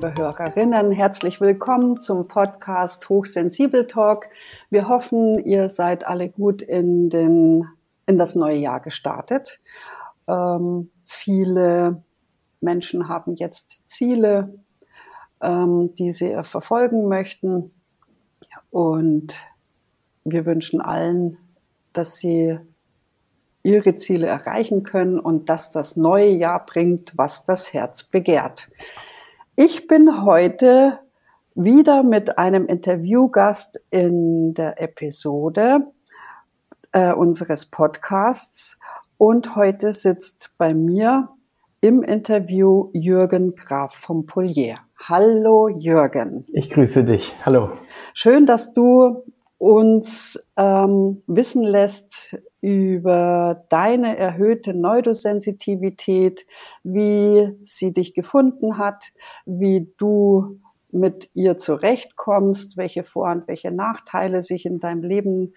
liebe Hörerinnen, herzlich willkommen zum Podcast Hochsensibel Talk. Wir hoffen, ihr seid alle gut in, den, in das neue Jahr gestartet. Ähm, viele Menschen haben jetzt Ziele, ähm, die sie verfolgen möchten. Und wir wünschen allen, dass sie ihre Ziele erreichen können und dass das neue Jahr bringt, was das Herz begehrt. Ich bin heute wieder mit einem Interviewgast in der Episode äh, unseres Podcasts und heute sitzt bei mir im Interview Jürgen Graf vom Polier. Hallo Jürgen. Ich grüße dich. Hallo. Schön, dass du uns ähm, wissen lässt über deine erhöhte Neurosensitivität, wie sie dich gefunden hat, wie du mit ihr zurechtkommst, welche Vor- und welche Nachteile sich in deinem Leben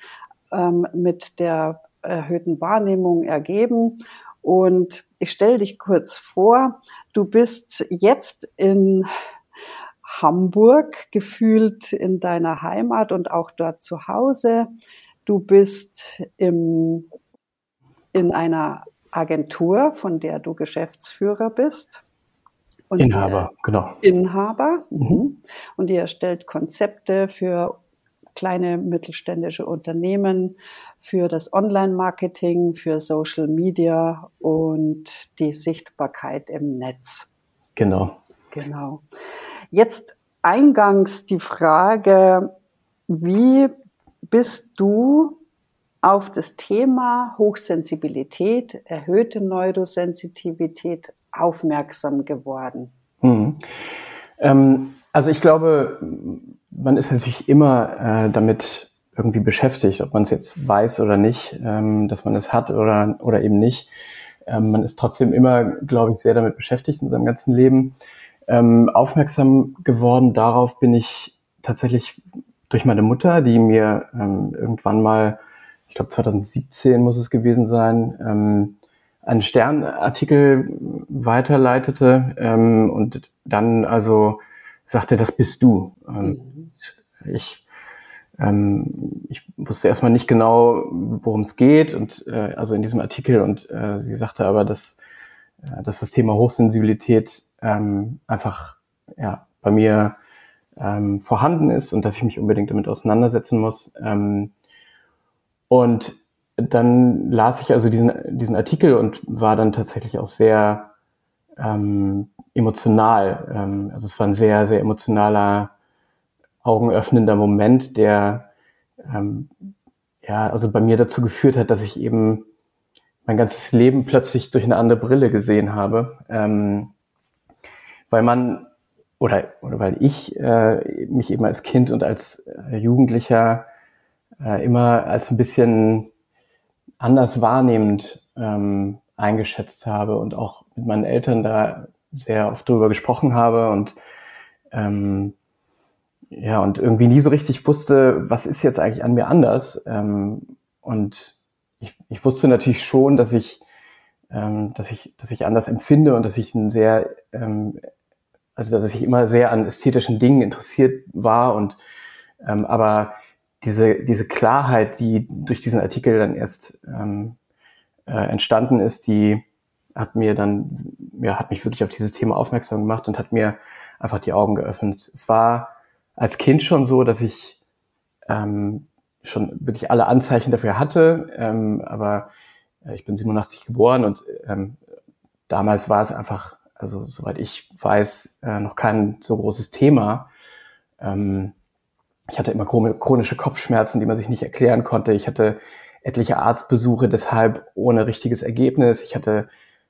ähm, mit der erhöhten Wahrnehmung ergeben. Und ich stelle dich kurz vor, du bist jetzt in Hamburg, gefühlt in deiner Heimat und auch dort zu Hause. Du bist im, in einer Agentur, von der du Geschäftsführer bist. Und Inhaber, genau. Inhaber. Mhm. Und ihr erstellt Konzepte für kleine mittelständische Unternehmen, für das Online-Marketing, für Social Media und die Sichtbarkeit im Netz. Genau. Genau. Jetzt eingangs die Frage, wie bist du auf das Thema Hochsensibilität, erhöhte Neurosensitivität aufmerksam geworden? Hm. Ähm, also ich glaube, man ist natürlich immer äh, damit irgendwie beschäftigt, ob man es jetzt weiß oder nicht, ähm, dass man es hat oder, oder eben nicht. Ähm, man ist trotzdem immer, glaube ich, sehr damit beschäftigt in seinem ganzen Leben. Ähm, aufmerksam geworden darauf bin ich tatsächlich durch meine Mutter, die mir ähm, irgendwann mal, ich glaube 2017 muss es gewesen sein, ähm, einen Sternartikel weiterleitete ähm, und dann also sagte, das bist du. Mhm. Ich, ähm, ich wusste erstmal nicht genau, worum es geht und äh, also in diesem Artikel und äh, sie sagte aber, dass, äh, dass das Thema Hochsensibilität ähm, einfach ja, bei mir ähm, vorhanden ist und dass ich mich unbedingt damit auseinandersetzen muss. Ähm, und dann las ich also diesen, diesen Artikel und war dann tatsächlich auch sehr ähm, emotional. Ähm, also es war ein sehr, sehr emotionaler, augenöffnender Moment, der ähm, ja, also bei mir dazu geführt hat, dass ich eben mein ganzes Leben plötzlich durch eine andere Brille gesehen habe. Ähm, weil man oder, oder weil ich äh, mich eben als Kind und als äh, Jugendlicher äh, immer als ein bisschen anders wahrnehmend ähm, eingeschätzt habe und auch mit meinen Eltern da sehr oft drüber gesprochen habe und ähm, ja und irgendwie nie so richtig wusste, was ist jetzt eigentlich an mir anders ähm, und ich, ich wusste natürlich schon, dass ich ähm, dass ich dass ich anders empfinde und dass ich ein sehr ähm, also dass ich immer sehr an ästhetischen Dingen interessiert war und ähm, aber diese, diese Klarheit, die durch diesen Artikel dann erst ähm, äh, entstanden ist, die hat mir dann, ja, hat mich wirklich auf dieses Thema aufmerksam gemacht und hat mir einfach die Augen geöffnet. Es war als Kind schon so, dass ich ähm, schon wirklich alle Anzeichen dafür hatte, ähm, aber äh, ich bin 87 geboren und ähm, damals war es einfach also soweit ich weiß, äh, noch kein so großes Thema. Ähm, ich hatte immer chronische Kopfschmerzen, die man sich nicht erklären konnte. Ich hatte etliche Arztbesuche, deshalb ohne richtiges Ergebnis. Ich hatte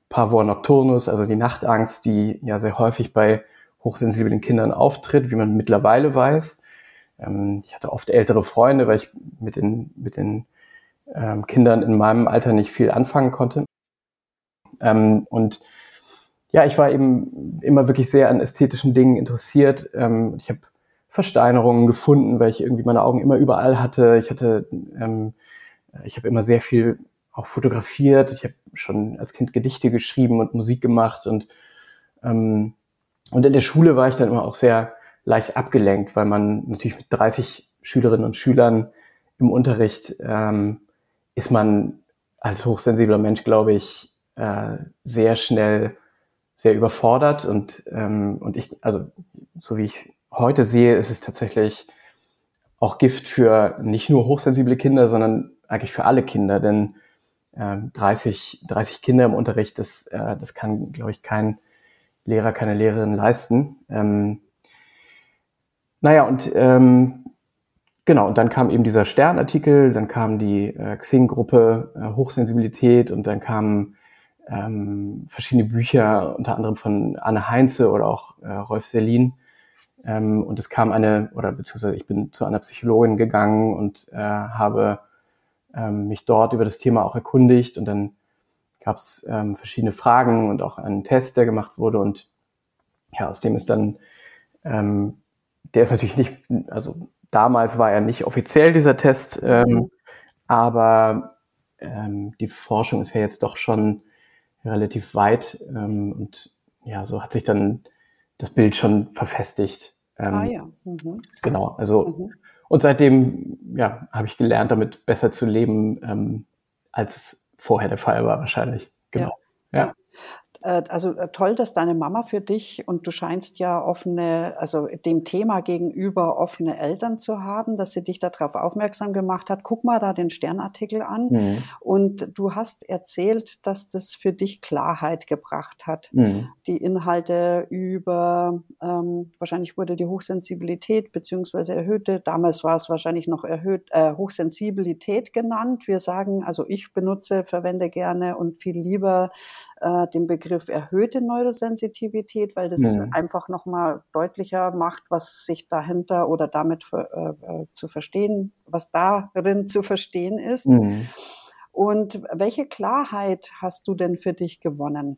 Pavor nocturnus, also die Nachtangst, die ja sehr häufig bei hochsensiblen Kindern auftritt, wie man mittlerweile weiß. Ähm, ich hatte oft ältere Freunde, weil ich mit den, mit den ähm, Kindern in meinem Alter nicht viel anfangen konnte. Ähm, und ja, ich war eben immer wirklich sehr an ästhetischen Dingen interessiert. Ähm, ich habe Versteinerungen gefunden, weil ich irgendwie meine Augen immer überall hatte. Ich hatte, ähm, ich habe immer sehr viel auch fotografiert. Ich habe schon als Kind Gedichte geschrieben und Musik gemacht und ähm, Und in der Schule war ich dann immer auch sehr leicht abgelenkt, weil man natürlich mit 30 Schülerinnen und Schülern im Unterricht ähm, ist man als hochsensibler Mensch, glaube ich, äh, sehr schnell sehr überfordert und ähm, und ich also so wie ich heute sehe, ist es tatsächlich auch Gift für nicht nur hochsensible Kinder, sondern eigentlich für alle Kinder, denn äh, 30 30 Kinder im Unterricht, das äh, das kann glaube ich kein Lehrer, keine Lehrerin leisten. Ähm, naja, und ähm, genau, und dann kam eben dieser Sternartikel, dann kam die äh, Xing-Gruppe äh, Hochsensibilität und dann kamen ähm, verschiedene Bücher, unter anderem von Anne Heinze oder auch äh, Rolf Selin. Ähm, und es kam eine, oder beziehungsweise ich bin zu einer Psychologin gegangen und äh, habe ähm, mich dort über das Thema auch erkundigt und dann gab es ähm, verschiedene Fragen und auch einen Test, der gemacht wurde und ja, aus dem ist dann, ähm, der ist natürlich nicht, also damals war er nicht offiziell dieser Test, ähm, mhm. aber ähm, die Forschung ist ja jetzt doch schon relativ weit ähm, und ja, so hat sich dann das Bild schon verfestigt. Ähm, ah ja. Mhm. Genau, also mhm. und seitdem ja, habe ich gelernt, damit besser zu leben, ähm, als vorher der Fall war wahrscheinlich. Genau. Ja. ja. Äh, also äh, toll, dass deine Mama für dich und du scheinst ja offene, also dem Thema gegenüber offene Eltern zu haben, dass sie dich darauf aufmerksam gemacht hat. Guck mal da den Sternartikel an. Mhm. Und du hast erzählt, dass das für dich Klarheit gebracht hat. Mhm. Die Inhalte über, ähm, wahrscheinlich wurde die Hochsensibilität beziehungsweise erhöhte, damals war es wahrscheinlich noch erhöht, äh, Hochsensibilität genannt. Wir sagen, also ich benutze, verwende gerne und viel lieber äh, den Begriff erhöhte Neurosensitivität, weil das mhm. einfach nochmal deutlicher macht, was sich dahinter oder damit für, äh, äh, zu verstehen, was darin zu verstehen ist. Mhm. Und welche Klarheit hast du denn für dich gewonnen?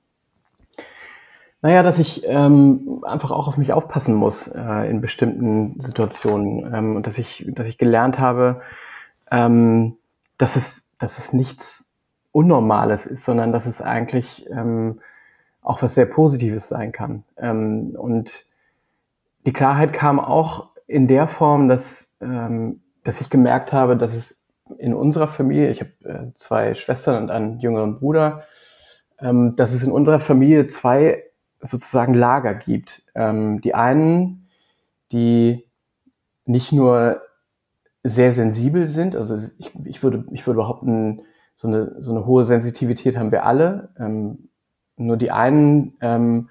Naja, dass ich ähm, einfach auch auf mich aufpassen muss äh, in bestimmten Situationen ähm, und dass ich, dass ich gelernt habe, ähm, dass es, dass es nichts Unnormales ist, sondern dass es eigentlich ähm, auch was sehr Positives sein kann. Ähm, und die Klarheit kam auch in der Form, dass, ähm, dass ich gemerkt habe, dass es in unserer Familie, ich habe äh, zwei Schwestern und einen jüngeren Bruder, ähm, dass es in unserer Familie zwei sozusagen Lager gibt. Ähm, die einen, die nicht nur sehr sensibel sind, also ich, ich würde, ich würde behaupten, so eine, so eine hohe Sensitivität haben wir alle. Ähm, nur die einen ähm,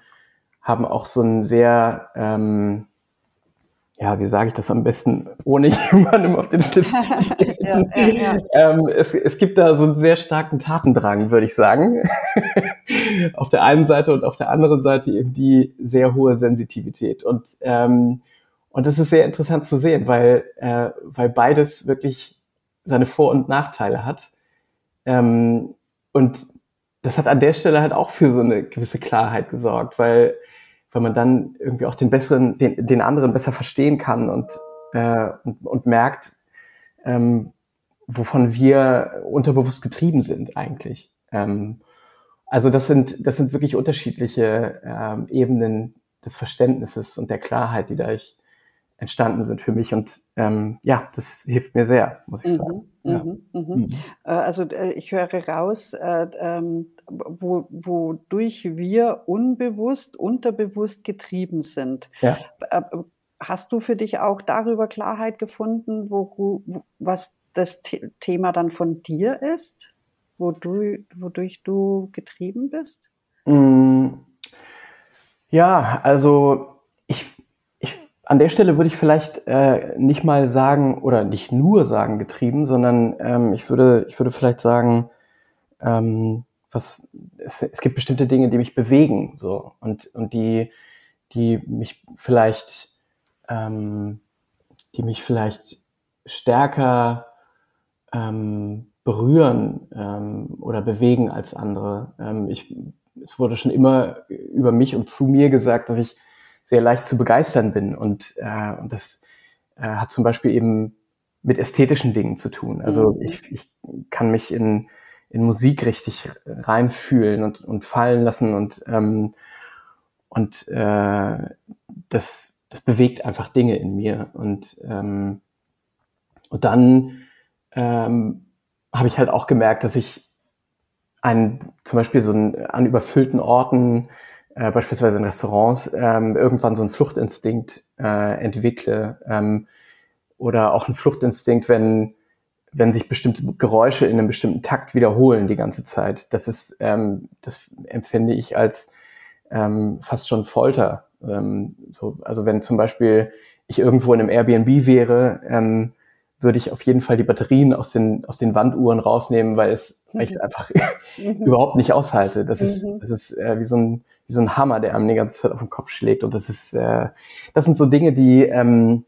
haben auch so ein sehr, ähm, ja, wie sage ich das am besten, ohne jemandem auf den Schlips zu ja, ja, ja. ähm, es, es gibt da so einen sehr starken Tatendrang, würde ich sagen. auf der einen Seite und auf der anderen Seite eben die sehr hohe Sensitivität. Und, ähm, und das ist sehr interessant zu sehen, weil, äh, weil beides wirklich seine Vor- und Nachteile hat. Ähm, und das hat an der Stelle halt auch für so eine gewisse Klarheit gesorgt, weil, weil man dann irgendwie auch den besseren, den, den anderen besser verstehen kann und, äh, und, und merkt, ähm, wovon wir unterbewusst getrieben sind eigentlich. Ähm, also das sind, das sind wirklich unterschiedliche ähm, Ebenen des Verständnisses und der Klarheit, die dadurch entstanden sind für mich. Und ähm, ja, das hilft mir sehr, muss ich mhm, sagen. Ja. Mhm, mhm. Mhm. Äh, also äh, ich höre raus, äh, ähm, wo, wodurch wir unbewusst, unterbewusst getrieben sind. Ja. Hast du für dich auch darüber Klarheit gefunden, wo, was das Thema dann von dir ist, wodurch du getrieben bist? Mm. Ja, also an der Stelle würde ich vielleicht äh, nicht mal sagen oder nicht nur sagen getrieben, sondern ähm, ich würde ich würde vielleicht sagen, ähm, was es, es gibt bestimmte Dinge, die mich bewegen so und und die die mich vielleicht ähm, die mich vielleicht stärker ähm, berühren ähm, oder bewegen als andere. Ähm, ich, es wurde schon immer über mich und zu mir gesagt, dass ich sehr leicht zu begeistern bin. Und, äh, und das äh, hat zum Beispiel eben mit ästhetischen Dingen zu tun. Also mhm. ich, ich kann mich in, in Musik richtig reinfühlen und, und fallen lassen und, ähm, und äh, das, das bewegt einfach Dinge in mir. Und, ähm, und dann ähm, habe ich halt auch gemerkt, dass ich ein, zum Beispiel so ein, an überfüllten Orten, äh, beispielsweise in Restaurants, ähm, irgendwann so einen Fluchtinstinkt äh, entwickle ähm, oder auch einen Fluchtinstinkt, wenn wenn sich bestimmte Geräusche in einem bestimmten Takt wiederholen die ganze Zeit. Das ist, ähm, das empfinde ich als ähm, fast schon Folter. Ähm, so, also wenn zum Beispiel ich irgendwo in einem Airbnb wäre, ähm, würde ich auf jeden Fall die Batterien aus den, aus den Wanduhren rausnehmen, weil es, mhm. weil ich es einfach mhm. überhaupt nicht aushalte. Das ist, mhm. das ist äh, wie, so ein, wie so ein Hammer, der einem die ganze Zeit auf den Kopf schlägt. Und das ist, äh, das sind so Dinge, die, ähm,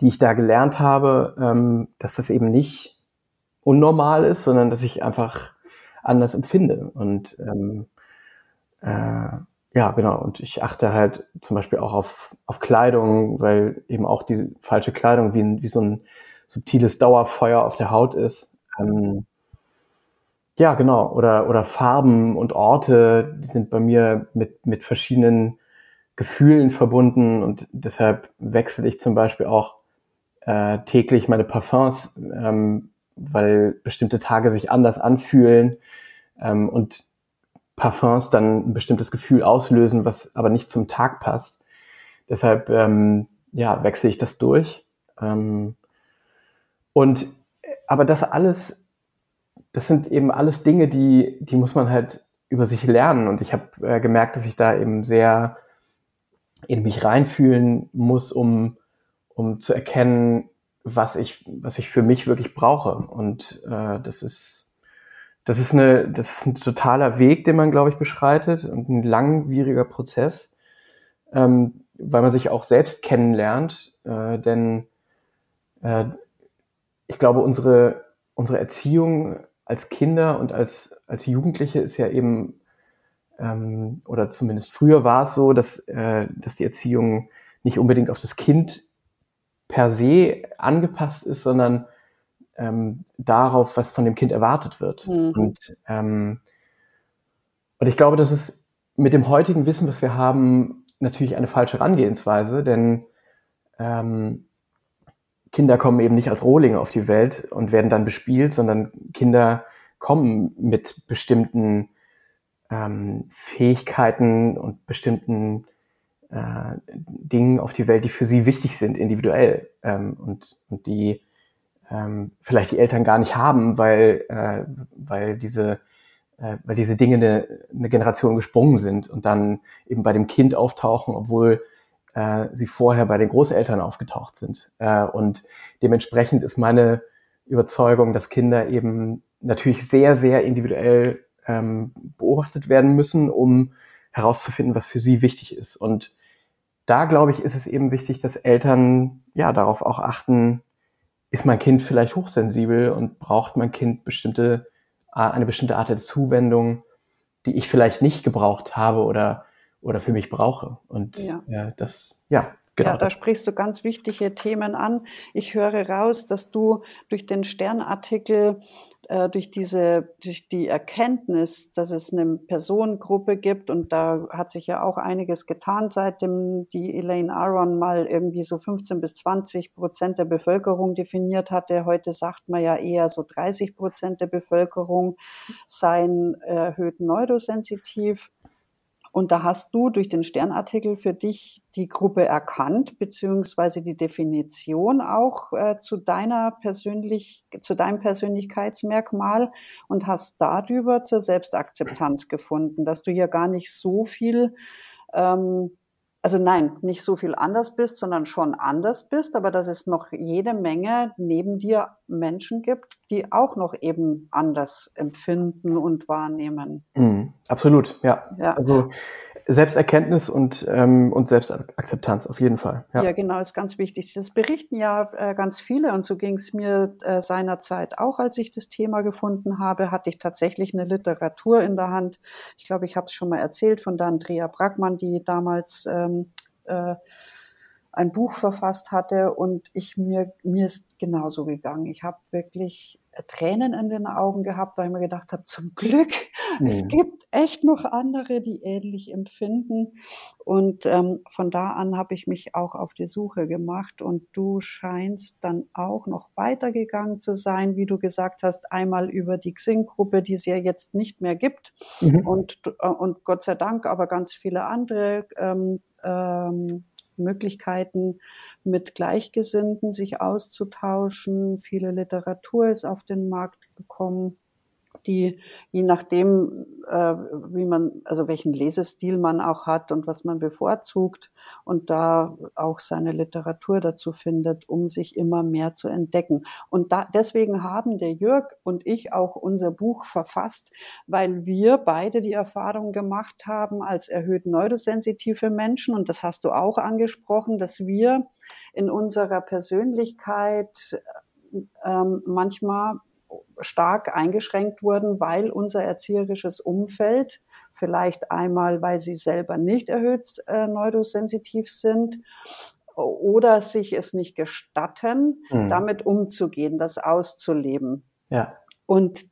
die ich da gelernt habe, ähm, dass das eben nicht unnormal ist, sondern dass ich einfach anders empfinde. Und ähm, äh, ja, genau. Und ich achte halt zum Beispiel auch auf, auf Kleidung, weil eben auch die falsche Kleidung wie, wie so ein subtiles Dauerfeuer auf der Haut ist. Ähm, ja, genau. Oder, oder Farben und Orte, die sind bei mir mit, mit verschiedenen Gefühlen verbunden und deshalb wechsle ich zum Beispiel auch äh, täglich meine Parfums, ähm, weil bestimmte Tage sich anders anfühlen ähm, und Parfums dann ein bestimmtes Gefühl auslösen, was aber nicht zum Tag passt. Deshalb ähm, ja, wechsle ich das durch. Ähm, und aber das alles, das sind eben alles Dinge, die, die muss man halt über sich lernen. Und ich habe äh, gemerkt, dass ich da eben sehr in mich reinfühlen muss, um um zu erkennen, was ich, was ich für mich wirklich brauche. Und äh, das ist, das ist eine, das ist ein totaler Weg, den man, glaube ich, beschreitet und ein langwieriger Prozess, ähm, weil man sich auch selbst kennenlernt. Äh, denn äh, ich glaube, unsere, unsere Erziehung als Kinder und als, als Jugendliche ist ja eben, ähm, oder zumindest früher war es so, dass, äh, dass die Erziehung nicht unbedingt auf das Kind per se angepasst ist, sondern ähm, darauf, was von dem Kind erwartet wird. Mhm. Und, ähm, und ich glaube, das ist mit dem heutigen Wissen, was wir haben, natürlich eine falsche Herangehensweise, denn ähm, Kinder kommen eben nicht als Rohlinge auf die Welt und werden dann bespielt, sondern Kinder kommen mit bestimmten ähm, Fähigkeiten und bestimmten äh, Dingen auf die Welt, die für sie wichtig sind, individuell ähm, und, und die ähm, vielleicht die Eltern gar nicht haben, weil, äh, weil, diese, äh, weil diese Dinge eine, eine Generation gesprungen sind und dann eben bei dem Kind auftauchen, obwohl äh, sie vorher bei den Großeltern aufgetaucht sind. Äh, und dementsprechend ist meine Überzeugung, dass Kinder eben natürlich sehr, sehr individuell ähm, beobachtet werden müssen, um herauszufinden, was für sie wichtig ist. Und da, glaube ich, ist es eben wichtig, dass Eltern ja darauf auch achten, ist mein Kind vielleicht hochsensibel und braucht mein Kind bestimmte, eine bestimmte Art der Zuwendung, die ich vielleicht nicht gebraucht habe oder, oder für mich brauche. Und ja. ja das, ja, Genau, ja, da sprichst du ganz wichtige Themen an. Ich höre raus, dass du durch den Sternartikel, äh, durch diese, durch die Erkenntnis, dass es eine Personengruppe gibt und da hat sich ja auch einiges getan, seitdem die Elaine Aron mal irgendwie so 15 bis 20 Prozent der Bevölkerung definiert hatte. Heute sagt man ja eher so 30 Prozent der Bevölkerung seien erhöht neurosensitiv. Und da hast du durch den Sternartikel für dich die Gruppe erkannt, beziehungsweise die Definition auch äh, zu deiner persönlich, zu deinem Persönlichkeitsmerkmal und hast darüber zur Selbstakzeptanz gefunden, dass du ja gar nicht so viel ähm, also nein, nicht so viel anders bist, sondern schon anders bist, aber dass es noch jede Menge neben dir Menschen gibt, die auch noch eben anders empfinden und wahrnehmen. Mhm, absolut, ja. ja. Also Selbsterkenntnis und, ähm, und Selbstakzeptanz auf jeden Fall. Ja. ja, genau, ist ganz wichtig. Das berichten ja äh, ganz viele und so ging es mir äh, seinerzeit auch, als ich das Thema gefunden habe, hatte ich tatsächlich eine Literatur in der Hand. Ich glaube, ich habe es schon mal erzählt von der Andrea Brackmann, die damals ähm, äh, ein Buch verfasst hatte und ich mir mir ist genauso gegangen. Ich habe wirklich Tränen in den Augen gehabt, weil ich mir gedacht habe, zum Glück, mhm. es gibt echt noch andere, die ähnlich empfinden. Und ähm, von da an habe ich mich auch auf die Suche gemacht und du scheinst dann auch noch weitergegangen zu sein, wie du gesagt hast, einmal über die Xing-Gruppe, die es ja jetzt nicht mehr gibt mhm. und, äh, und Gott sei Dank aber ganz viele andere ähm, ähm, Möglichkeiten, mit Gleichgesinnten sich auszutauschen. Viele Literatur ist auf den Markt gekommen die je nachdem, äh, wie man, also welchen Lesestil man auch hat und was man bevorzugt und da auch seine Literatur dazu findet, um sich immer mehr zu entdecken. Und da, deswegen haben der Jörg und ich auch unser Buch verfasst, weil wir beide die Erfahrung gemacht haben als erhöht neurosensitive Menschen und das hast du auch angesprochen, dass wir in unserer Persönlichkeit ähm, manchmal stark eingeschränkt wurden, weil unser erzieherisches Umfeld, vielleicht einmal, weil sie selber nicht erhöht äh, neurosensitiv sind oder sich es nicht gestatten, mhm. damit umzugehen, das auszuleben. Ja. Und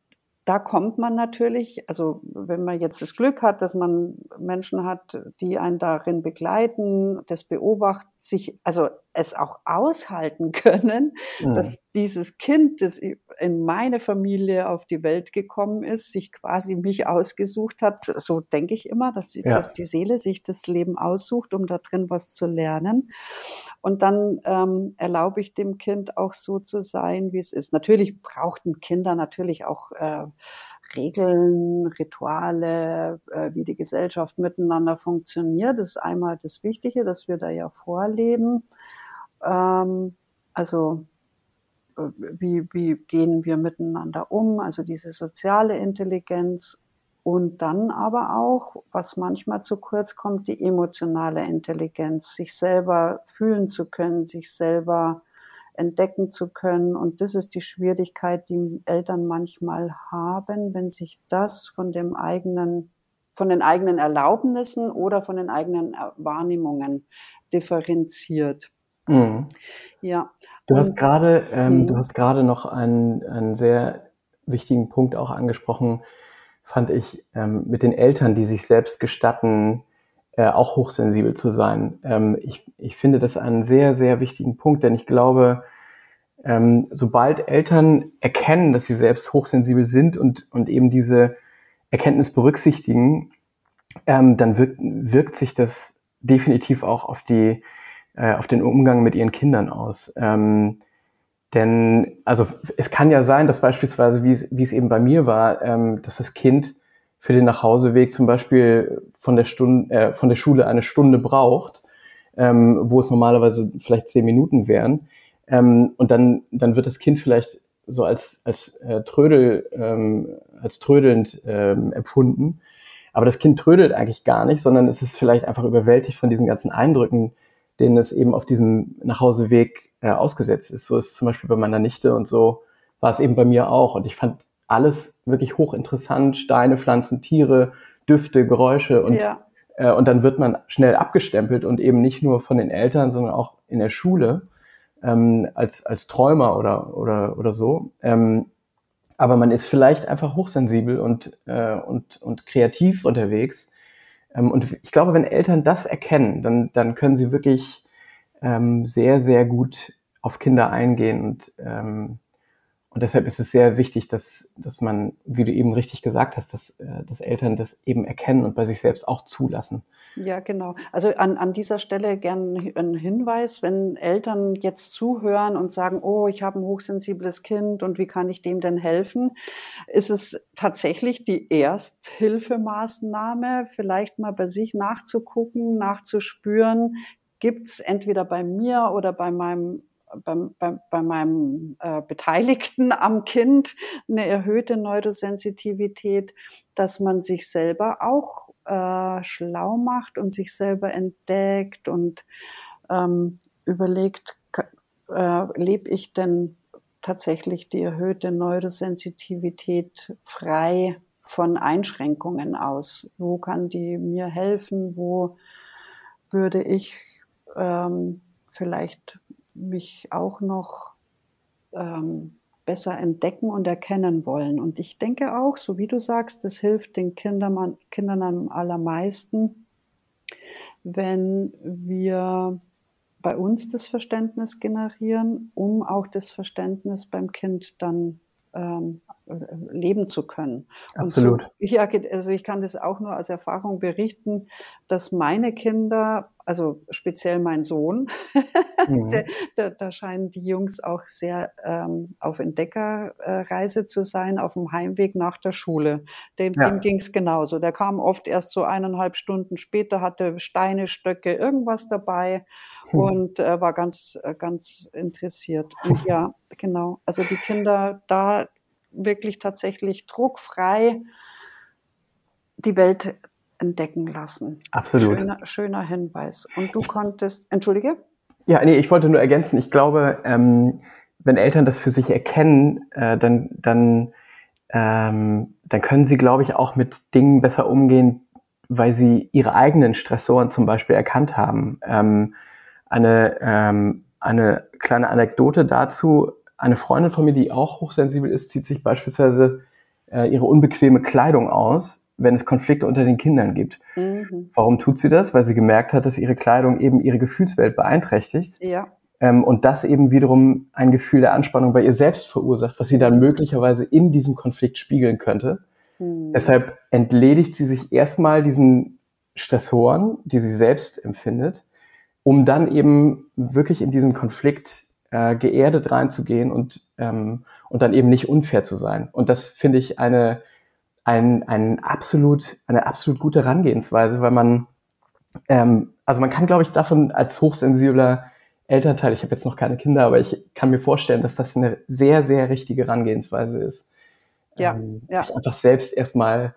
da kommt man natürlich, also wenn man jetzt das Glück hat, dass man Menschen hat, die einen darin begleiten, das beobachten, sich, also es auch aushalten können, mhm. dass dieses Kind, das in meine Familie auf die Welt gekommen ist, sich quasi mich ausgesucht hat. So denke ich immer, dass, ja. dass die Seele sich das Leben aussucht, um da drin was zu lernen. Und dann ähm, erlaube ich dem Kind auch so zu sein, wie es ist. Natürlich brauchten Kinder natürlich auch äh, Regeln, Rituale, äh, wie die Gesellschaft miteinander funktioniert. Ist einmal das Wichtige, dass wir da ja vorleben. Ähm, also äh, wie, wie gehen wir miteinander um, also diese soziale Intelligenz und dann aber auch, was manchmal zu kurz kommt, die emotionale Intelligenz, sich selber fühlen zu können, sich selber entdecken zu können. Und das ist die Schwierigkeit, die Eltern manchmal haben, wenn sich das von dem eigenen, von den eigenen Erlaubnissen oder von den eigenen Wahrnehmungen differenziert. Mhm. Ja. Du hast gerade, ähm, mhm. du hast gerade noch einen, einen sehr wichtigen Punkt auch angesprochen, fand ich, ähm, mit den Eltern, die sich selbst gestatten, äh, auch hochsensibel zu sein. Ähm, ich, ich finde das einen sehr, sehr wichtigen Punkt, denn ich glaube, ähm, sobald Eltern erkennen, dass sie selbst hochsensibel sind und, und eben diese Erkenntnis berücksichtigen, ähm, dann wirkt, wirkt sich das definitiv auch auf die äh, auf den Umgang mit ihren Kindern aus. Ähm, denn also es kann ja sein, dass beispielsweise, wie es, wie es eben bei mir war, ähm, dass das Kind für den Nachhauseweg zum Beispiel von der, Stunde, äh, von der Schule eine Stunde braucht, ähm, wo es normalerweise vielleicht zehn Minuten wären. Ähm, und dann, dann wird das Kind vielleicht so als, als äh, Trödel, ähm, als trödelnd ähm, empfunden. Aber das Kind trödelt eigentlich gar nicht, sondern es ist vielleicht einfach überwältigt von diesen ganzen Eindrücken, denen es eben auf diesem Nachhauseweg äh, ausgesetzt ist. So ist es zum Beispiel bei meiner Nichte und so war es eben bei mir auch. Und ich fand alles wirklich hochinteressant. Steine, Pflanzen, Tiere, Düfte, Geräusche und, ja. äh, und dann wird man schnell abgestempelt und eben nicht nur von den Eltern, sondern auch in der Schule ähm, als, als Träumer oder, oder, oder so. Ähm, aber man ist vielleicht einfach hochsensibel und, äh, und, und kreativ unterwegs. Ähm, und ich glaube, wenn Eltern das erkennen, dann, dann können sie wirklich ähm, sehr, sehr gut auf Kinder eingehen und ähm, und deshalb ist es sehr wichtig, dass, dass man, wie du eben richtig gesagt hast, dass, äh, dass Eltern das eben erkennen und bei sich selbst auch zulassen. Ja, genau. Also an, an dieser Stelle gern ein Hinweis, wenn Eltern jetzt zuhören und sagen, oh, ich habe ein hochsensibles Kind und wie kann ich dem denn helfen, ist es tatsächlich die Ersthilfemaßnahme, vielleicht mal bei sich nachzugucken, nachzuspüren, gibt es entweder bei mir oder bei meinem bei, bei, bei meinem äh, Beteiligten am Kind eine erhöhte Neurosensitivität, dass man sich selber auch äh, schlau macht und sich selber entdeckt und ähm, überlegt, äh, lebe ich denn tatsächlich die erhöhte Neurosensitivität frei von Einschränkungen aus? Wo kann die mir helfen? Wo würde ich ähm, vielleicht mich auch noch ähm, besser entdecken und erkennen wollen. Und ich denke auch, so wie du sagst, das hilft den Kindern, Kindern am allermeisten, wenn wir bei uns das Verständnis generieren, um auch das Verständnis beim Kind dann ähm, leben zu können. Absolut. So, ja, also ich kann das auch nur aus Erfahrung berichten, dass meine Kinder also speziell mein Sohn, mhm. da, da, da, scheinen die Jungs auch sehr ähm, auf Entdeckerreise zu sein, auf dem Heimweg nach der Schule. Dem, ja. dem ging es genauso. Der kam oft erst so eineinhalb Stunden später, hatte Steine, Stöcke, irgendwas dabei hm. und äh, war ganz, äh, ganz interessiert. Und ja, genau. Also die Kinder da wirklich tatsächlich druckfrei die Welt entdecken lassen. Absolut. Schöner, schöner Hinweis. Und du konntest, entschuldige? Ja, nee, ich wollte nur ergänzen. Ich glaube, ähm, wenn Eltern das für sich erkennen, äh, dann, dann, ähm, dann können sie, glaube ich, auch mit Dingen besser umgehen, weil sie ihre eigenen Stressoren zum Beispiel erkannt haben. Ähm, eine, ähm, eine kleine Anekdote dazu. Eine Freundin von mir, die auch hochsensibel ist, zieht sich beispielsweise äh, ihre unbequeme Kleidung aus wenn es Konflikte unter den Kindern gibt. Mhm. Warum tut sie das? Weil sie gemerkt hat, dass ihre Kleidung eben ihre Gefühlswelt beeinträchtigt. Ja. Ähm, und das eben wiederum ein Gefühl der Anspannung bei ihr selbst verursacht, was sie dann möglicherweise in diesem Konflikt spiegeln könnte. Mhm. Deshalb entledigt sie sich erstmal diesen Stressoren, die sie selbst empfindet, um dann eben wirklich in diesen Konflikt äh, geerdet reinzugehen und, ähm, und dann eben nicht unfair zu sein. Und das finde ich eine ein, ein absolut, eine absolut gute Herangehensweise, weil man, ähm, also man kann, glaube ich, davon als hochsensibler Elternteil, ich habe jetzt noch keine Kinder, aber ich kann mir vorstellen, dass das eine sehr, sehr richtige Herangehensweise ist. Ja, ähm, ja. Sich einfach selbst erstmal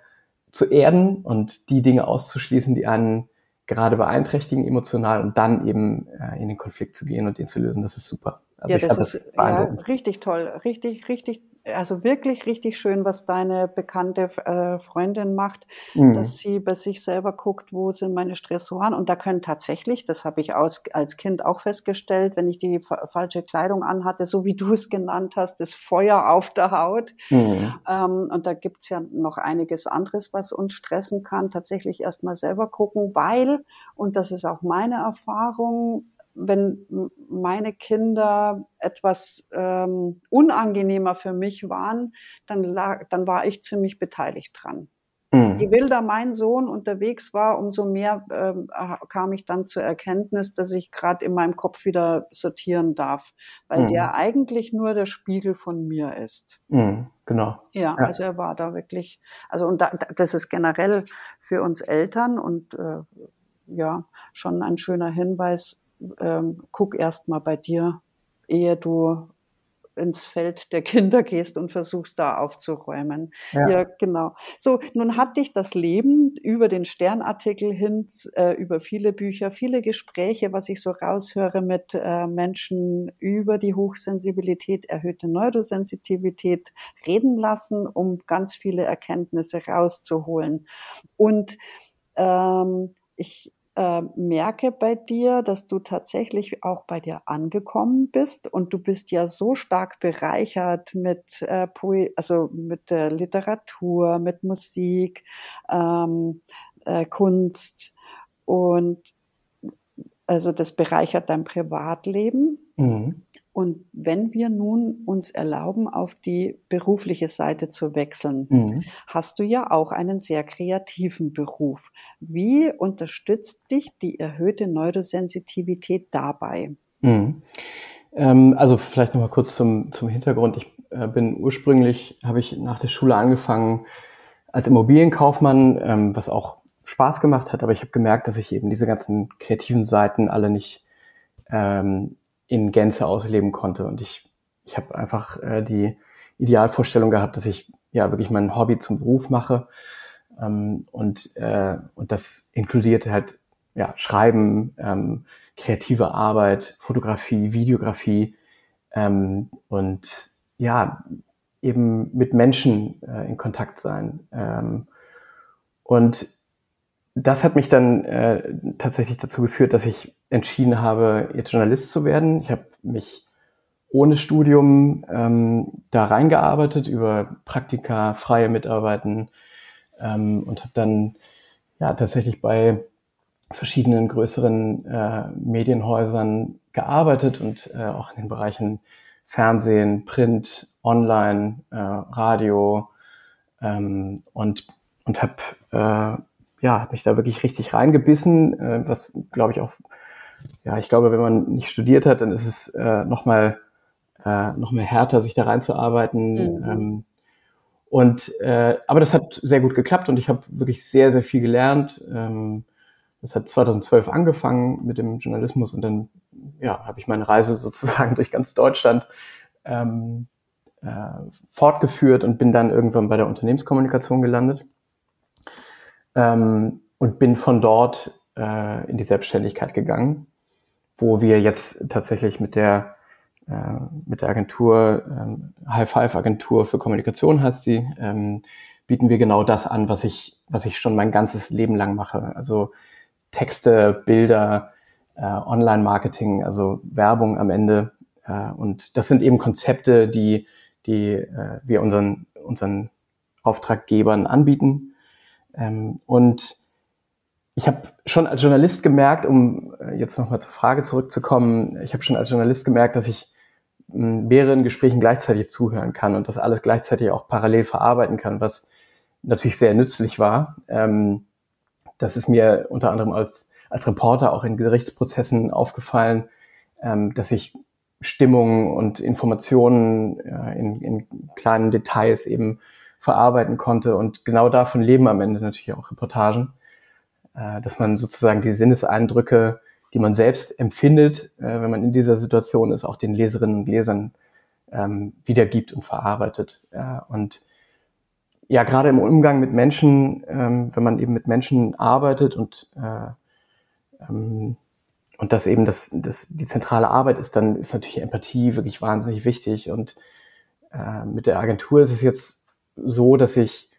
zu erden und die Dinge auszuschließen, die einen gerade beeinträchtigen emotional und dann eben äh, in den Konflikt zu gehen und den zu lösen. Das ist super. Also ja, das ist ja, richtig toll, richtig, richtig also wirklich richtig schön, was deine bekannte äh, Freundin macht, mhm. dass sie bei sich selber guckt, wo sind meine Stressoren. Und da können tatsächlich, das habe ich aus, als Kind auch festgestellt, wenn ich die falsche Kleidung anhatte, so wie du es genannt hast, das Feuer auf der Haut. Mhm. Ähm, und da gibt's ja noch einiges anderes, was uns stressen kann. Tatsächlich erstmal selber gucken, weil, und das ist auch meine Erfahrung, wenn meine Kinder etwas ähm, unangenehmer für mich waren, dann, lag, dann war ich ziemlich beteiligt dran. Mhm. Je wilder mein Sohn unterwegs war, umso mehr ähm, kam ich dann zur Erkenntnis, dass ich gerade in meinem Kopf wieder sortieren darf, weil mhm. der eigentlich nur der Spiegel von mir ist. Mhm, genau. Ja, ja, also er war da wirklich, also und da, das ist generell für uns Eltern und äh, ja schon ein schöner Hinweis, ähm, guck erst mal bei dir, ehe du ins Feld der Kinder gehst und versuchst da aufzuräumen. Ja. ja, genau. So, nun hat dich das Leben über den Sternartikel hin, äh, über viele Bücher, viele Gespräche, was ich so raushöre mit äh, Menschen über die Hochsensibilität, erhöhte Neurosensitivität reden lassen, um ganz viele Erkenntnisse rauszuholen. Und ähm, ich äh, merke bei dir, dass du tatsächlich auch bei dir angekommen bist und du bist ja so stark bereichert mit äh, Poe also mit äh, Literatur, mit Musik, ähm, äh, Kunst und also das bereichert dein Privatleben. Mhm. Und wenn wir nun uns erlauben, auf die berufliche Seite zu wechseln, mhm. hast du ja auch einen sehr kreativen Beruf. Wie unterstützt dich die erhöhte Neurosensitivität dabei? Mhm. Ähm, also vielleicht nochmal kurz zum, zum Hintergrund. Ich äh, bin ursprünglich, habe ich nach der Schule angefangen als Immobilienkaufmann, ähm, was auch Spaß gemacht hat, aber ich habe gemerkt, dass ich eben diese ganzen kreativen Seiten alle nicht ähm, in Gänze ausleben konnte. Und ich, ich habe einfach äh, die Idealvorstellung gehabt, dass ich ja wirklich mein Hobby zum Beruf mache. Ähm, und, äh, und das inkludiert halt ja, Schreiben, ähm, kreative Arbeit, Fotografie, Videografie ähm, und ja, eben mit Menschen äh, in Kontakt sein. Ähm, und das hat mich dann äh, tatsächlich dazu geführt, dass ich entschieden habe, jetzt Journalist zu werden. Ich habe mich ohne Studium ähm, da reingearbeitet über Praktika, freie Mitarbeiten ähm, und habe dann ja tatsächlich bei verschiedenen größeren äh, Medienhäusern gearbeitet und äh, auch in den Bereichen Fernsehen, Print, Online, äh, Radio ähm, und und habe äh, ja hab mich da wirklich richtig reingebissen, äh, was glaube ich auch ja ich glaube wenn man nicht studiert hat, dann ist es äh, noch mal äh, noch mehr härter, sich da reinzuarbeiten. Mhm. Ähm, und äh, aber das hat sehr gut geklappt und ich habe wirklich sehr sehr viel gelernt. Ähm, das hat 2012 angefangen mit dem Journalismus und dann ja, habe ich meine Reise sozusagen durch ganz Deutschland ähm, äh, fortgeführt und bin dann irgendwann bei der Unternehmenskommunikation gelandet ähm, und bin von dort äh, in die Selbstständigkeit gegangen, wo wir jetzt tatsächlich mit der äh, mit der Agentur ähm, High Five Agentur für Kommunikation heißt sie, ähm, bieten wir genau das an, was ich was ich schon mein ganzes Leben lang mache. Also Texte, Bilder, äh, Online-Marketing, also Werbung am Ende. Äh, und das sind eben Konzepte, die, die äh, wir unseren, unseren Auftraggebern anbieten. Ähm, und ich habe schon als Journalist gemerkt, um äh, jetzt nochmal zur Frage zurückzukommen, ich habe schon als Journalist gemerkt, dass ich mehreren Gesprächen gleichzeitig zuhören kann und das alles gleichzeitig auch parallel verarbeiten kann, was natürlich sehr nützlich war. Ähm, das ist mir unter anderem als, als Reporter auch in Gerichtsprozessen aufgefallen, ähm, dass ich Stimmungen und Informationen äh, in, in kleinen Details eben verarbeiten konnte. Und genau davon leben am Ende natürlich auch Reportagen, äh, dass man sozusagen die Sinneseindrücke, die man selbst empfindet, äh, wenn man in dieser Situation ist, auch den Leserinnen und Lesern ähm, wiedergibt und verarbeitet. Äh, und ja, gerade im Umgang mit Menschen, ähm, wenn man eben mit Menschen arbeitet und, äh, ähm, und das eben das, das die zentrale Arbeit ist, dann ist natürlich Empathie wirklich wahnsinnig wichtig. Und äh, mit der Agentur ist es jetzt so, dass ich,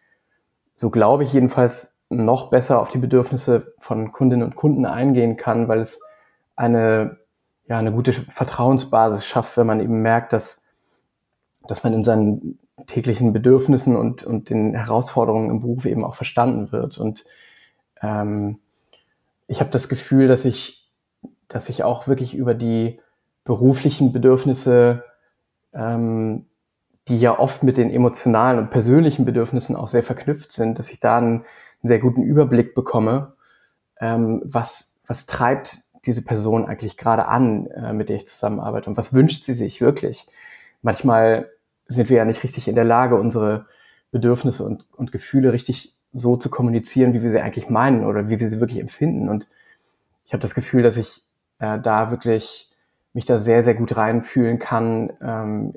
so glaube ich jedenfalls, noch besser auf die Bedürfnisse von Kundinnen und Kunden eingehen kann, weil es eine, ja, eine gute Vertrauensbasis schafft, wenn man eben merkt, dass, dass man in seinen täglichen Bedürfnissen und, und den Herausforderungen im Beruf eben auch verstanden wird. Und ähm, ich habe das Gefühl, dass ich, dass ich auch wirklich über die beruflichen Bedürfnisse, ähm, die ja oft mit den emotionalen und persönlichen Bedürfnissen auch sehr verknüpft sind, dass ich da einen, einen sehr guten Überblick bekomme, ähm, was, was treibt diese Person eigentlich gerade an, äh, mit der ich zusammenarbeite und was wünscht sie sich wirklich. Manchmal sind wir ja nicht richtig in der Lage, unsere Bedürfnisse und, und Gefühle richtig so zu kommunizieren, wie wir sie eigentlich meinen oder wie wir sie wirklich empfinden. Und ich habe das Gefühl, dass ich äh, da wirklich mich da sehr, sehr gut reinfühlen kann ähm,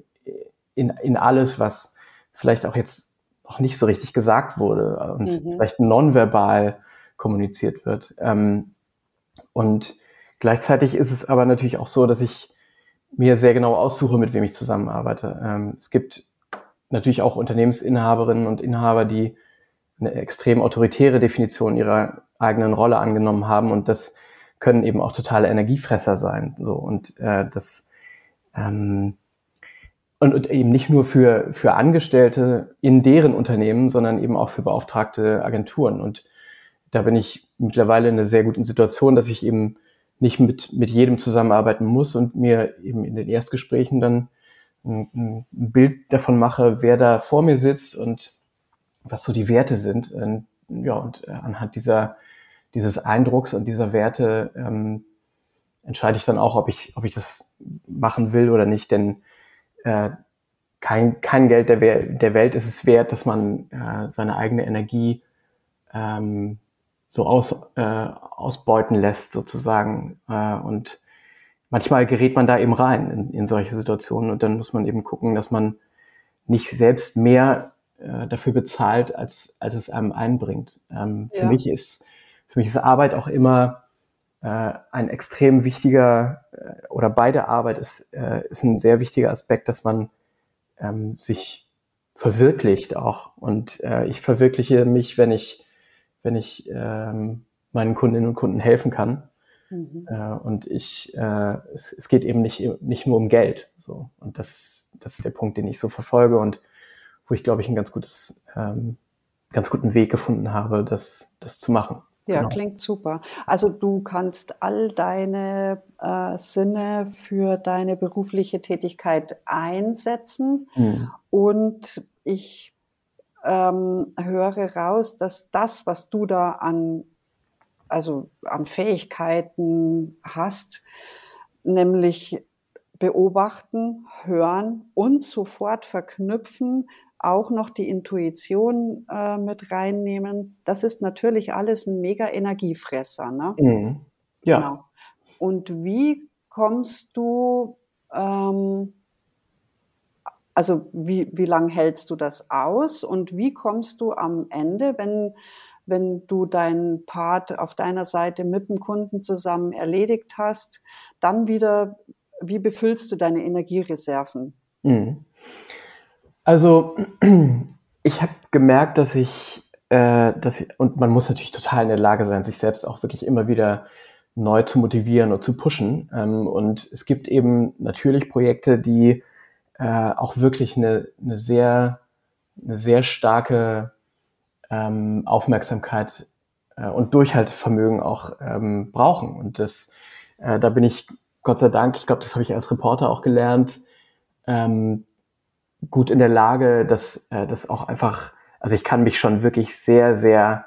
in, in alles, was vielleicht auch jetzt noch nicht so richtig gesagt wurde und mhm. vielleicht nonverbal kommuniziert wird. Ähm, und gleichzeitig ist es aber natürlich auch so, dass ich mir sehr genau aussuche, mit wem ich zusammenarbeite. Ähm, es gibt natürlich auch Unternehmensinhaberinnen und Inhaber, die eine extrem autoritäre Definition ihrer eigenen Rolle angenommen haben und das können eben auch totale Energiefresser sein. So und äh, das ähm, und, und eben nicht nur für für Angestellte in deren Unternehmen, sondern eben auch für beauftragte Agenturen. Und da bin ich mittlerweile in einer sehr guten Situation, dass ich eben nicht mit, mit jedem zusammenarbeiten muss und mir eben in den Erstgesprächen dann ein, ein Bild davon mache, wer da vor mir sitzt und was so die Werte sind. Und, ja, und äh, anhand dieser, dieses Eindrucks und dieser Werte ähm, entscheide ich dann auch, ob ich, ob ich das machen will oder nicht. Denn äh, kein, kein Geld der, der Welt ist es wert, dass man äh, seine eigene Energie ähm, so aus, äh, ausbeuten lässt sozusagen. Äh, und manchmal gerät man da eben rein in, in solche Situationen und dann muss man eben gucken, dass man nicht selbst mehr äh, dafür bezahlt, als, als es einem einbringt. Ähm, ja. Für mich ist für mich ist Arbeit auch immer ein extrem wichtiger äh, oder beide Arbeit ist, äh, ist ein sehr wichtiger Aspekt, dass man ähm, sich verwirklicht auch. Und äh, ich verwirkliche mich, wenn ich wenn ich ähm, meinen Kundinnen und Kunden helfen kann. Mhm. Äh, und ich, äh, es, es, geht eben nicht, nicht nur um Geld. So. Und das, das ist der Punkt, den ich so verfolge und wo ich, glaube ich, ein ganz gutes, ähm, ganz guten Weg gefunden habe, das, das zu machen. Ja, genau. klingt super. Also du kannst all deine äh, Sinne für deine berufliche Tätigkeit einsetzen mhm. und ich ähm, höre raus, dass das, was du da an also an Fähigkeiten hast, nämlich beobachten, hören und sofort verknüpfen, auch noch die Intuition äh, mit reinnehmen. Das ist natürlich alles ein mega Energiefresser. Ne? Mhm. Ja. Genau. Und wie kommst du, ähm, also wie, wie lange hältst du das aus und wie kommst du am Ende, wenn wenn du deinen Part auf deiner Seite mit dem Kunden zusammen erledigt hast, dann wieder, wie befüllst du deine Energiereserven? Mhm. Also ich habe gemerkt, dass ich, äh, dass ich, und man muss natürlich total in der Lage sein, sich selbst auch wirklich immer wieder neu zu motivieren und zu pushen. Ähm, und es gibt eben natürlich Projekte, die äh, auch wirklich eine, eine sehr, eine sehr starke ähm, Aufmerksamkeit äh, und Durchhaltevermögen auch ähm, brauchen. Und das, äh, da bin ich Gott sei Dank, ich glaube, das habe ich als Reporter auch gelernt, ähm, gut in der Lage, dass äh, das auch einfach, also ich kann mich schon wirklich sehr, sehr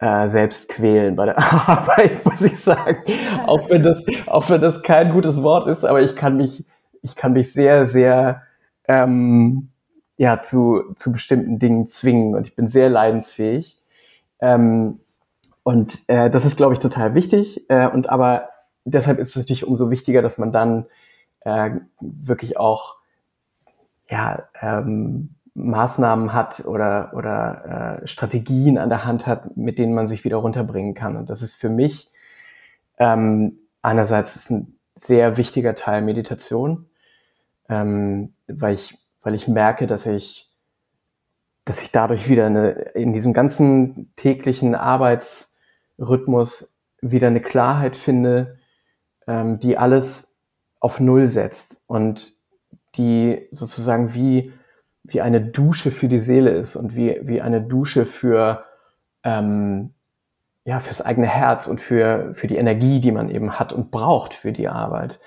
äh, selbst quälen bei der Arbeit, muss ich sagen. auch wenn das, auch wenn das kein gutes Wort ist, aber ich kann mich, ich kann mich sehr, sehr ähm, ja, zu, zu bestimmten Dingen zwingen und ich bin sehr leidensfähig. Ähm, und äh, das ist, glaube ich, total wichtig. Äh, und aber deshalb ist es natürlich umso wichtiger, dass man dann äh, wirklich auch ja, ähm, Maßnahmen hat oder, oder äh, Strategien an der Hand hat, mit denen man sich wieder runterbringen kann. Und das ist für mich ähm, einerseits ist ein sehr wichtiger Teil Meditation, ähm, weil ich weil ich merke, dass ich, dass ich dadurch wieder eine, in diesem ganzen täglichen Arbeitsrhythmus wieder eine Klarheit finde, ähm, die alles auf Null setzt und die sozusagen wie, wie eine Dusche für die Seele ist und wie, wie eine Dusche für, ähm, ja, fürs eigene Herz und für, für die Energie, die man eben hat und braucht für die Arbeit.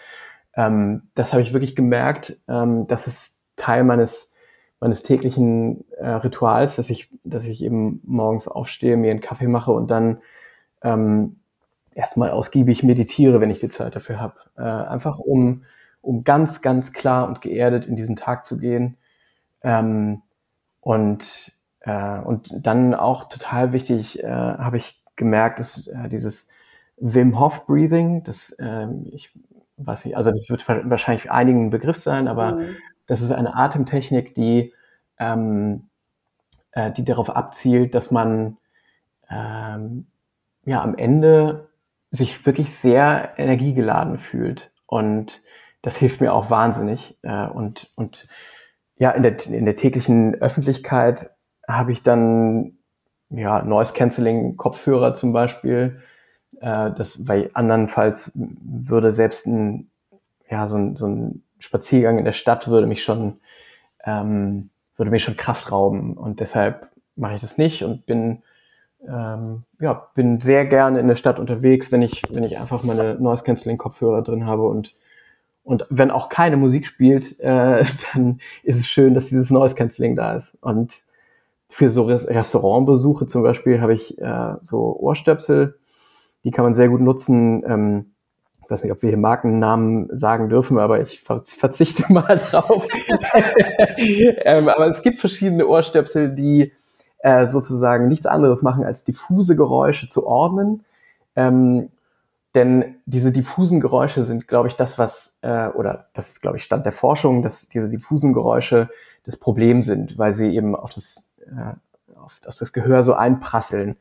Ähm, das habe ich wirklich gemerkt, ähm, dass es Teil meines, meines täglichen äh, Rituals, dass ich, dass ich eben morgens aufstehe, mir einen Kaffee mache und dann ähm, erstmal ausgiebig meditiere, wenn ich die Zeit dafür habe. Äh, einfach um, um ganz, ganz klar und geerdet in diesen Tag zu gehen. Ähm, und, äh, und dann auch total wichtig, äh, habe ich gemerkt, ist äh, dieses Wim Hof Breathing. Das, äh, ich weiß nicht, also das wird wahrscheinlich einigen ein Begriff sein, aber mhm. Das ist eine Atemtechnik, die, ähm, äh, die darauf abzielt, dass man ähm, ja am Ende sich wirklich sehr energiegeladen fühlt. Und das hilft mir auch wahnsinnig. Äh, und, und ja, in der, in der täglichen Öffentlichkeit habe ich dann ja, Noise Cancelling Kopfhörer zum Beispiel. Äh, das, weil andernfalls würde selbst ein, ja, so ein, so ein Spaziergang in der Stadt würde mich schon, ähm, würde mich schon Kraft rauben und deshalb mache ich das nicht und bin ähm, ja, bin sehr gerne in der Stadt unterwegs, wenn ich, wenn ich einfach meine Noise Cancelling Kopfhörer drin habe und und wenn auch keine Musik spielt, äh, dann ist es schön, dass dieses Noise Cancelling da ist. Und für so Restaurantbesuche zum Beispiel habe ich äh, so Ohrstöpsel, die kann man sehr gut nutzen. Ähm, ich weiß nicht, ob wir hier Markennamen sagen dürfen, aber ich verzichte mal drauf. ähm, aber es gibt verschiedene Ohrstöpsel, die äh, sozusagen nichts anderes machen, als diffuse Geräusche zu ordnen. Ähm, denn diese diffusen Geräusche sind, glaube ich, das, was, äh, oder das ist, glaube ich, Stand der Forschung, dass diese diffusen Geräusche das Problem sind, weil sie eben auf das, äh, auf, auf das Gehör so einprasseln.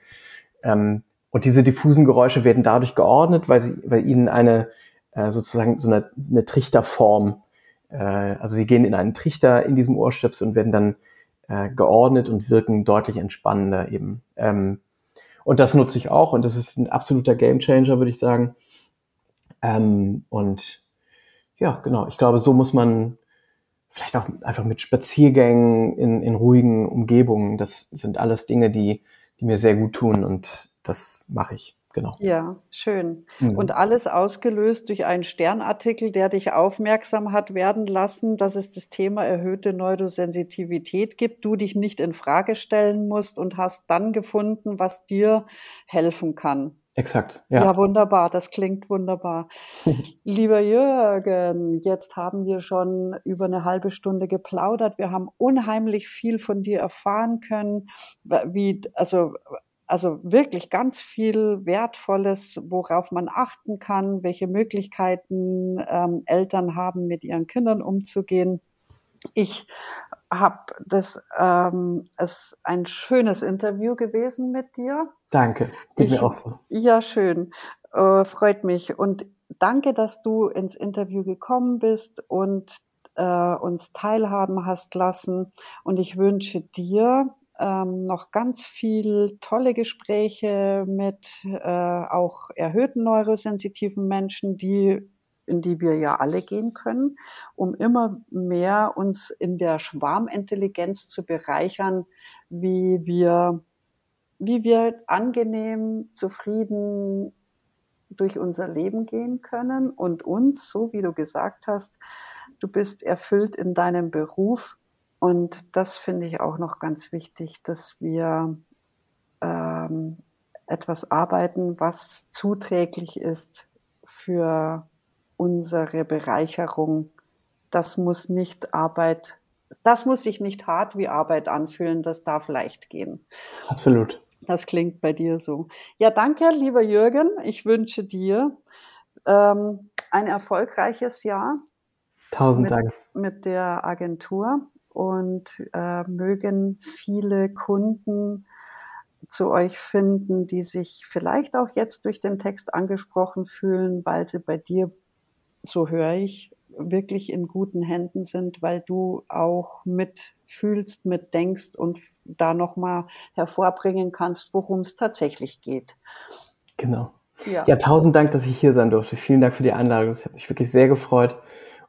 Ähm, und diese diffusen Geräusche werden dadurch geordnet, weil, sie, weil ihnen eine äh, sozusagen so eine, eine Trichterform, äh, also sie gehen in einen Trichter in diesem Ohrstöpsel und werden dann äh, geordnet und wirken deutlich entspannender eben. Ähm, und das nutze ich auch und das ist ein absoluter Gamechanger, würde ich sagen. Ähm, und ja, genau, ich glaube, so muss man vielleicht auch einfach mit Spaziergängen in, in ruhigen Umgebungen, das sind alles Dinge, die, die mir sehr gut tun und das mache ich. Genau. Ja, schön. Mhm. Und alles ausgelöst durch einen Sternartikel, der dich aufmerksam hat werden lassen, dass es das Thema erhöhte Neurosensitivität gibt, du dich nicht in Frage stellen musst und hast dann gefunden, was dir helfen kann. Exakt. Ja. ja, wunderbar. Das klingt wunderbar. Lieber Jürgen, jetzt haben wir schon über eine halbe Stunde geplaudert. Wir haben unheimlich viel von dir erfahren können, wie, also also wirklich ganz viel Wertvolles, worauf man achten kann, welche Möglichkeiten ähm, Eltern haben, mit ihren Kindern umzugehen. Ich habe das ähm, ist ein schönes Interview gewesen mit dir. Danke, ich, mir auch so. Ja, schön, äh, freut mich und danke, dass du ins Interview gekommen bist und äh, uns teilhaben hast lassen. Und ich wünsche dir ähm, noch ganz viel tolle Gespräche mit äh, auch erhöhten neurosensitiven Menschen, die in die wir ja alle gehen können, um immer mehr uns in der Schwarmintelligenz zu bereichern, wie wir, wie wir angenehm, zufrieden durch unser Leben gehen können. Und uns, so wie du gesagt hast, du bist erfüllt in deinem Beruf, und das finde ich auch noch ganz wichtig, dass wir ähm, etwas arbeiten, was zuträglich ist für unsere Bereicherung. Das muss nicht Arbeit, das muss sich nicht hart wie Arbeit anfühlen, das darf leicht gehen. Absolut. Das klingt bei dir so. Ja, danke, lieber Jürgen. Ich wünsche dir ähm, ein erfolgreiches Jahr. Tausend mit, Dank. Mit der Agentur und äh, mögen viele Kunden zu euch finden, die sich vielleicht auch jetzt durch den Text angesprochen fühlen, weil sie bei dir, so höre ich, wirklich in guten Händen sind, weil du auch mitfühlst, mitdenkst und da nochmal hervorbringen kannst, worum es tatsächlich geht. Genau. Ja. ja, tausend Dank, dass ich hier sein durfte. Vielen Dank für die Einladung. Es hat mich wirklich sehr gefreut.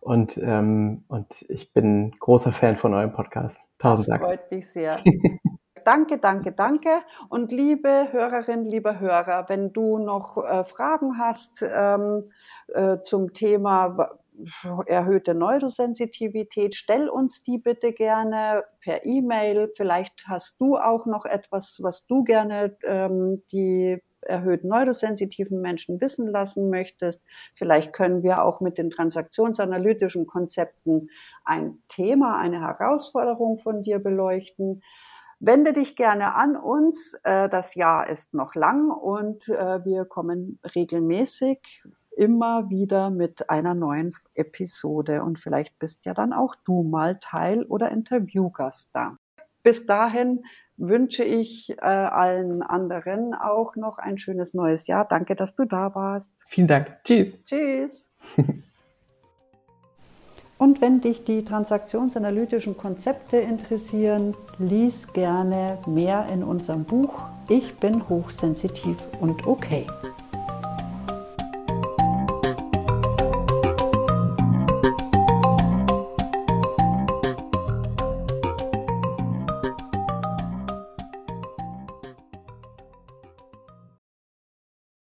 Und, ähm, und ich bin großer Fan von eurem Podcast. Tausend Dank. Das freut mich sehr. danke, danke, danke. Und liebe Hörerinnen, lieber Hörer, wenn du noch äh, Fragen hast ähm, äh, zum Thema erhöhte Neurosensitivität, stell uns die bitte gerne per E-Mail. Vielleicht hast du auch noch etwas, was du gerne ähm, die erhöht neurosensitiven Menschen wissen lassen möchtest. Vielleicht können wir auch mit den transaktionsanalytischen Konzepten ein Thema, eine Herausforderung von dir beleuchten. Wende dich gerne an uns. Äh, das Jahr ist noch lang und äh, wir kommen regelmäßig immer wieder mit einer neuen Episode und vielleicht bist ja dann auch du mal Teil oder Interviewgast da. Bis dahin wünsche ich äh, allen anderen auch noch ein schönes neues Jahr. Danke, dass du da warst. Vielen Dank. Tschüss. Tschüss. Und wenn dich die transaktionsanalytischen Konzepte interessieren, lies gerne mehr in unserem Buch Ich bin hochsensitiv und okay.